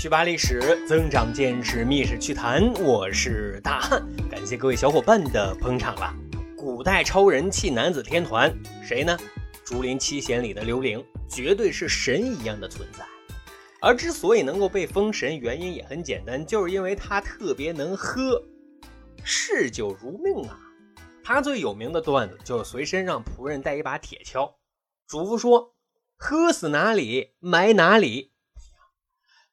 去扒历史，增长见识，密室趣谈。我是大汉，感谢各位小伙伴的捧场了。古代超人气男子天团，谁呢？竹林七贤里的刘伶，绝对是神一样的存在。而之所以能够被封神，原因也很简单，就是因为他特别能喝，嗜酒如命啊。他最有名的段子就是随身让仆人带一把铁锹，嘱咐说：“喝死哪里埋哪里。”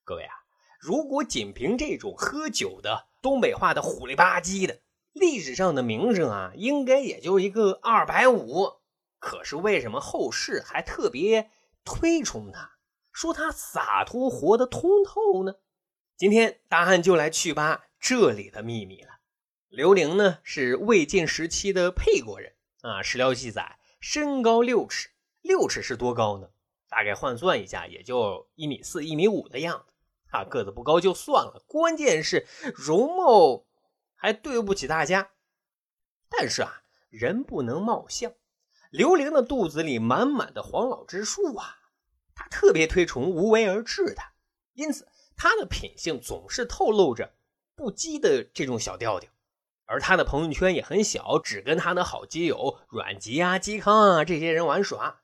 各位啊，如果仅凭这种喝酒的东北话的虎里吧唧的，历史上的名声啊，应该也就一个二百五。可是为什么后世还特别推崇他，说他洒脱活得通透呢？今天大汉就来去扒这里的秘密了。刘伶呢是魏晋时期的沛国人啊，史料记载身高六尺，六尺是多高呢？大概换算一下，也就一米四、一米五的样子。啊，个子不高就算了，关键是容貌还对不起大家。但是啊，人不能貌相。刘玲的肚子里满满的黄老之术啊，他特别推崇无为而治的，因此他的品性总是透露着不羁的这种小调调。而他的朋友圈也很小，只跟他的好基友阮籍啊、嵇康啊这些人玩耍。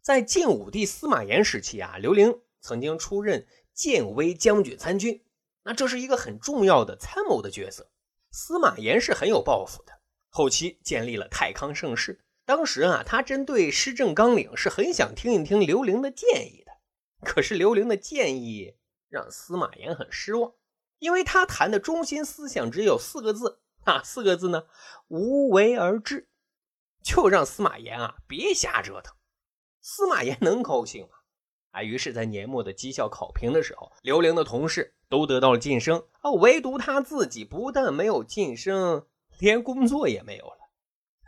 在晋武帝司马炎时期啊，刘玲曾经出任。建威将军参军，那这是一个很重要的参谋的角色。司马炎是很有抱负的，后期建立了太康盛世。当时啊，他针对施政纲领是很想听一听刘伶的建议的。可是刘伶的建议让司马炎很失望，因为他谈的中心思想只有四个字啊，四个字呢，无为而治，就让司马炎啊别瞎折腾。司马炎能高兴吗？啊，于是，在年末的绩效考评的时候，刘玲的同事都得到了晋升啊，唯独他自己不但没有晋升，连工作也没有了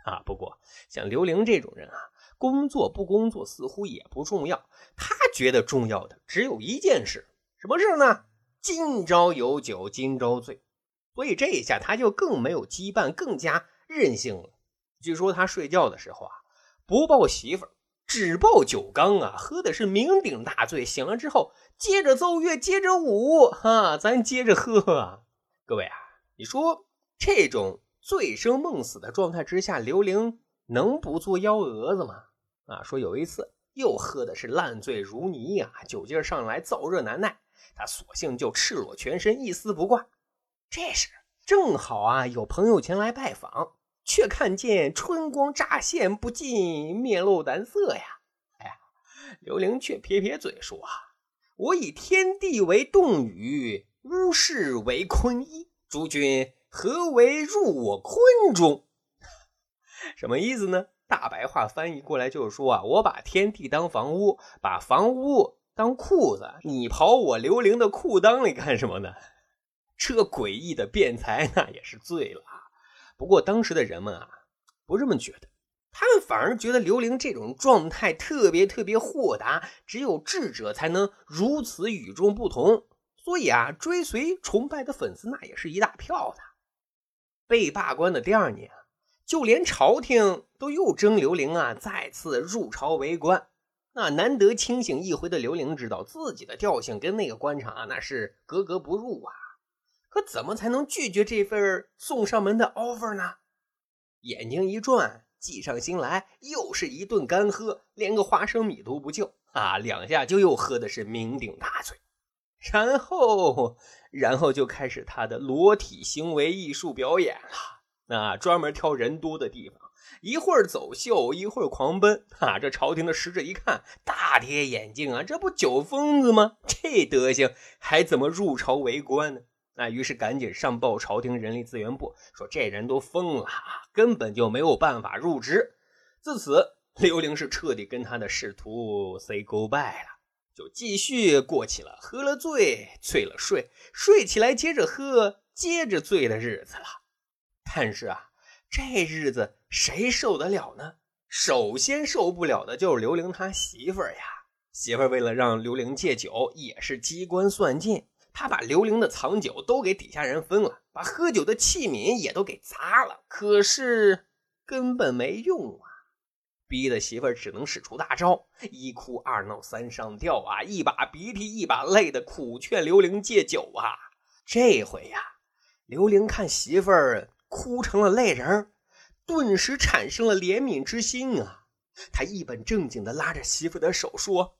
啊。不过，像刘玲这种人啊，工作不工作似乎也不重要，他觉得重要的只有一件事，什么事呢？今朝有酒今朝醉。所以这一下他就更没有羁绊，更加任性了。据说他睡觉的时候啊，不抱媳妇儿。只抱酒缸啊，喝的是酩酊大醉。醒了之后，接着奏乐，接着舞，哈，咱接着喝！各位啊，你说这种醉生梦死的状态之下，刘伶能不做幺蛾子吗？啊，说有一次又喝的是烂醉如泥呀，酒劲上来，燥热难耐，他索性就赤裸全身，一丝不挂。这时正好啊，有朋友前来拜访。却看见春光乍现，不禁面露难色呀！哎呀，刘玲却撇撇嘴说：“啊，我以天地为洞宇，巫世为坤一，诸君何为入我坤中？” 什么意思呢？大白话翻译过来就是说啊，我把天地当房屋，把房屋当裤子，你跑我刘玲的裤裆里干什么呢？这诡异的辩才，那也是醉了。不过当时的人们啊，不这么觉得，他们反而觉得刘伶这种状态特别特别豁达，只有智者才能如此与众不同。所以啊，追随崇拜的粉丝那也是一大票的。被罢官的第二年，就连朝廷都又征刘伶啊，再次入朝为官。那难得清醒一回的刘伶知道自己的调性跟那个官场啊，那是格格不入啊。可怎么才能拒绝这份送上门的 offer 呢？眼睛一转，计上心来，又是一顿干喝，连个花生米都不就啊！两下就又喝的是酩酊大醉，然后，然后就开始他的裸体行为艺术表演了。啊，专门挑人多的地方，一会儿走秀，一会儿狂奔。啊，这朝廷的使者一看，大跌眼镜啊！这不酒疯子吗？这德行还怎么入朝为官呢？那于是赶紧上报朝廷人力资源部，说这人都疯了，根本就没有办法入职。自此，刘玲是彻底跟他的仕途 say goodbye 了，就继续过起了喝了醉，醉了睡，睡起来接着喝，接着醉的日子了。但是啊，这日子谁受得了呢？首先受不了的就是刘玲他媳妇呀。媳妇为了让刘玲戒酒，也是机关算尽。他把刘玲的藏酒都给底下人分了，把喝酒的器皿也都给砸了，可是根本没用啊！逼得媳妇儿只能使出大招，一哭二闹三上吊啊，一把鼻涕一把泪的苦劝刘玲戒酒啊。这回呀，刘玲看媳妇儿哭成了泪人顿时产生了怜悯之心啊。他一本正经的拉着媳妇的手说：“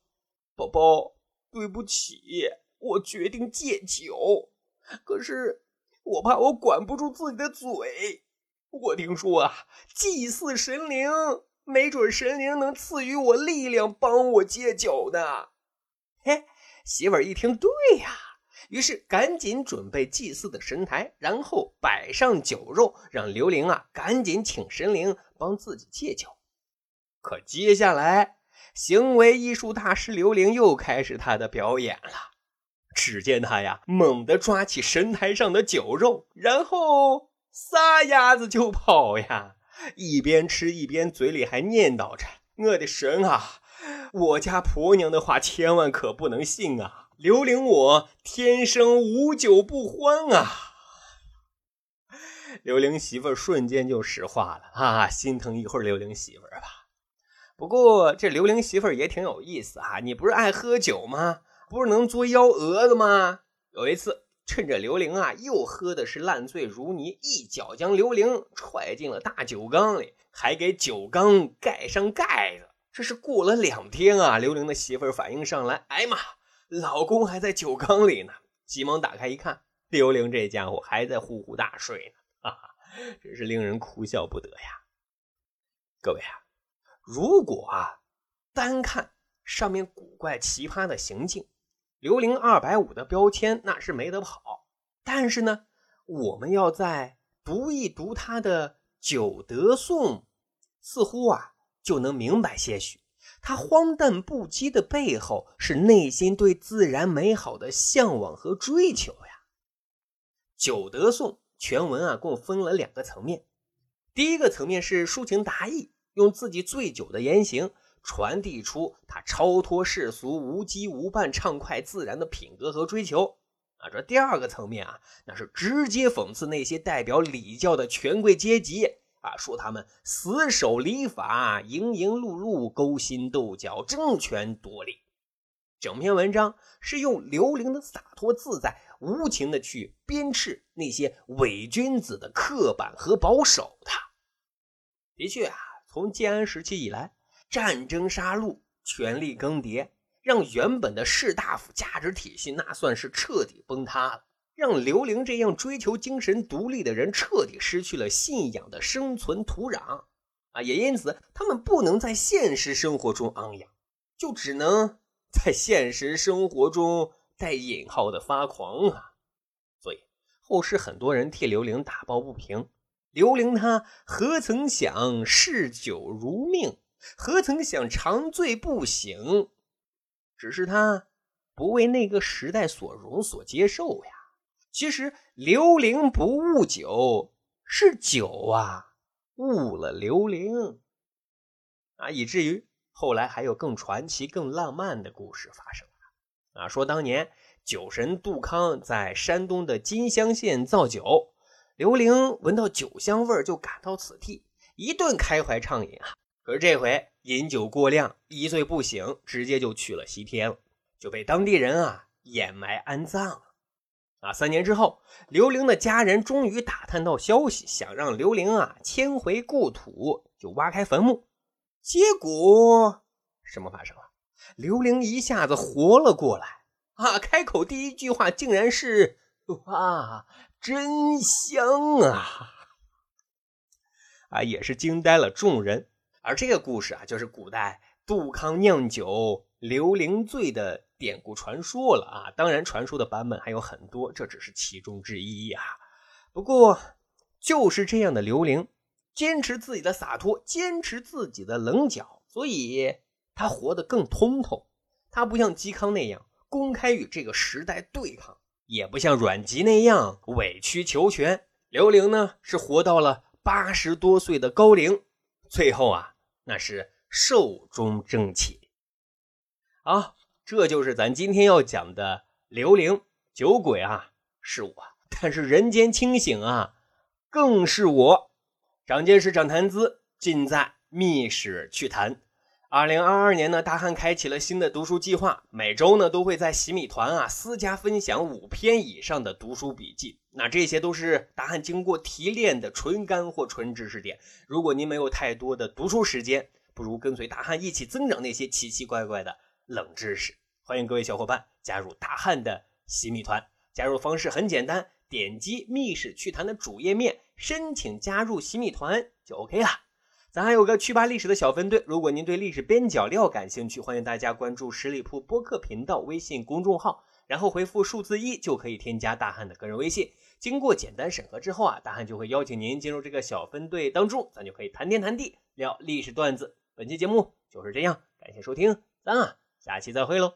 宝宝，对不起，我决定戒酒。可是我怕我管不住自己的嘴。我听说啊，祭祀神灵。”没准神灵能赐予我力量，帮我戒酒呢。嘿，媳妇儿一听，对呀，于是赶紧准备祭祀的神台，然后摆上酒肉，让刘玲啊赶紧请神灵帮自己戒酒。可接下来，行为艺术大师刘玲又开始他的表演了。只见他呀，猛地抓起神台上的酒肉，然后撒丫子就跑呀。一边吃一边嘴里还念叨着：“我的神啊，我家婆娘的话千万可不能信啊！刘玲我天生无酒不欢啊！” 刘玲媳妇瞬间就石化了啊，心疼一会儿刘玲媳妇吧。不过这刘玲媳妇也挺有意思啊，你不是爱喝酒吗？不是能作幺蛾子吗？有一次。趁着刘玲啊又喝的是烂醉如泥，一脚将刘玲踹进了大酒缸里，还给酒缸盖上盖子。这是过了两天啊，刘玲的媳妇儿反应上来，哎妈，老公还在酒缸里呢！急忙打开一看，刘玲这家伙还在呼呼大睡呢，哈哈，真是令人哭笑不得呀。各位啊，如果啊单看上面古怪奇葩的行径。刘玲二百五的标签那是没得跑，但是呢，我们要再读一读他的《九德颂》，似乎啊就能明白些许。他荒诞不羁的背后是内心对自然美好的向往和追求呀。《九德颂》全文啊共分了两个层面，第一个层面是抒情达意，用自己醉酒的言行。传递出他超脱世俗、无羁无伴、畅快自然的品格和追求啊！这第二个层面啊，那是直接讽刺那些代表礼教的权贵阶级啊，说他们死守礼法、营营碌碌、勾心斗角、争权夺利。整篇文章是用刘伶的洒脱自在、无情的去鞭笞那些伪君子的刻板和保守的。的确啊，从建安时期以来。战争杀戮，权力更迭，让原本的士大夫价值体系那算是彻底崩塌了，让刘玲这样追求精神独立的人彻底失去了信仰的生存土壤啊！也因此，他们不能在现实生活中昂扬，就只能在现实生活中带引号的发狂啊！所以后世很多人替刘玲打抱不平，刘玲她何曾想嗜酒如命？何曾想长醉不醒？只是他不为那个时代所容所接受呀。其实刘伶不误酒，是酒啊误了刘伶啊，以至于后来还有更传奇、更浪漫的故事发生了啊。说当年酒神杜康在山东的金乡县造酒，刘伶闻到酒香味就赶到此地，一顿开怀畅饮啊。可是这回饮酒过量，一醉不醒，直接就去了西天了，就被当地人啊掩埋安葬了。啊，三年之后，刘玲的家人终于打探到消息，想让刘玲啊迁回故土，就挖开坟墓。结果什么发生了？刘玲一下子活了过来啊！开口第一句话竟然是：“哇，真香啊！” 啊，也是惊呆了众人。而这个故事啊，就是古代杜康酿酒刘伶醉的典故传说了啊。当然，传说的版本还有很多，这只是其中之一呀。不过，就是这样的刘伶，坚持自己的洒脱，坚持自己的棱角，所以他活得更通透。他不像嵇康那样公开与这个时代对抗，也不像阮籍那样委曲求全。刘伶呢，是活到了八十多岁的高龄。最后啊，那是寿终正寝。啊，这就是咱今天要讲的刘伶酒鬼啊，是我；但是人间清醒啊，更是我。长见识，长谈资，尽在密室趣谈。二零二二年呢，大汉开启了新的读书计划，每周呢都会在洗米团啊私家分享五篇以上的读书笔记。那这些都是大汉经过提炼的纯干货、纯知识点。如果您没有太多的读书时间，不如跟随大汉一起增长那些奇奇怪怪的冷知识。欢迎各位小伙伴加入大汉的洗米团，加入方式很简单，点击密室趣谈的主页面，申请加入洗米团就 OK 了。咱还有个趣吧历史的小分队，如果您对历史边角料感兴趣，欢迎大家关注十里铺播客频道微信公众号，然后回复数字一就可以添加大汉的个人微信。经过简单审核之后啊，大汉就会邀请您进入这个小分队当中，咱就可以谈天谈地，聊历史段子。本期节目就是这样，感谢收听，咱啊下期再会喽。